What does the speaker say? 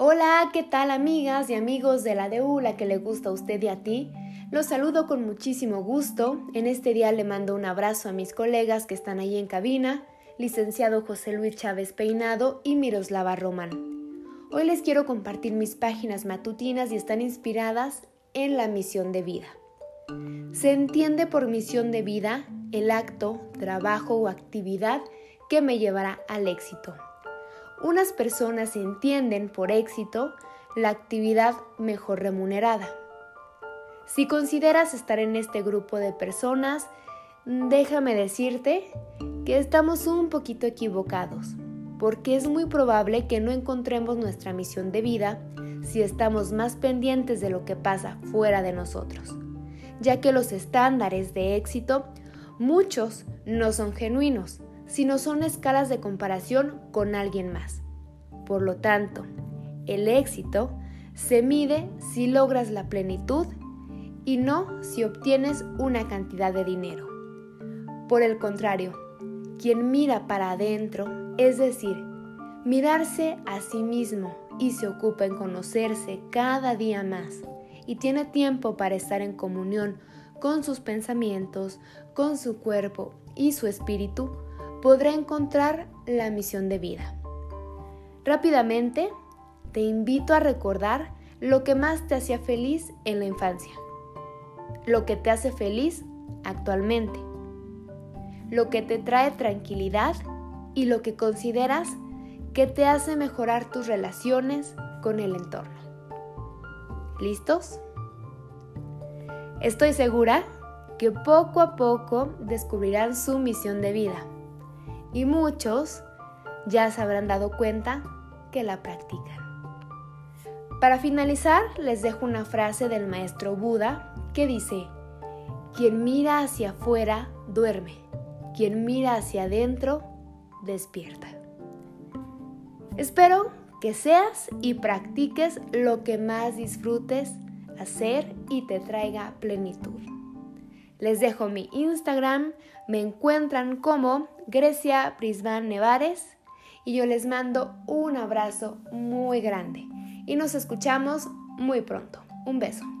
Hola, ¿qué tal amigas y amigos de la DU, la que le gusta a usted y a ti? Los saludo con muchísimo gusto. En este día le mando un abrazo a mis colegas que están ahí en cabina, licenciado José Luis Chávez Peinado y Miroslava Román. Hoy les quiero compartir mis páginas matutinas y están inspiradas en la misión de vida. Se entiende por misión de vida el acto, trabajo o actividad que me llevará al éxito. Unas personas entienden por éxito la actividad mejor remunerada. Si consideras estar en este grupo de personas, déjame decirte que estamos un poquito equivocados, porque es muy probable que no encontremos nuestra misión de vida si estamos más pendientes de lo que pasa fuera de nosotros, ya que los estándares de éxito, muchos no son genuinos, sino son escalas de comparación con alguien más. Por lo tanto, el éxito se mide si logras la plenitud y no si obtienes una cantidad de dinero. Por el contrario, quien mira para adentro, es decir, mirarse a sí mismo y se ocupa en conocerse cada día más y tiene tiempo para estar en comunión con sus pensamientos, con su cuerpo y su espíritu, podrá encontrar la misión de vida. Rápidamente, te invito a recordar lo que más te hacía feliz en la infancia, lo que te hace feliz actualmente, lo que te trae tranquilidad y lo que consideras que te hace mejorar tus relaciones con el entorno. ¿Listos? Estoy segura que poco a poco descubrirán su misión de vida y muchos ya se habrán dado cuenta que la practican. Para finalizar, les dejo una frase del maestro Buda que dice, quien mira hacia afuera duerme, quien mira hacia adentro despierta. Espero que seas y practiques lo que más disfrutes hacer y te traiga plenitud. Les dejo mi Instagram, me encuentran como Grecia Prisman Nevares y yo les mando un abrazo muy grande y nos escuchamos muy pronto. Un beso.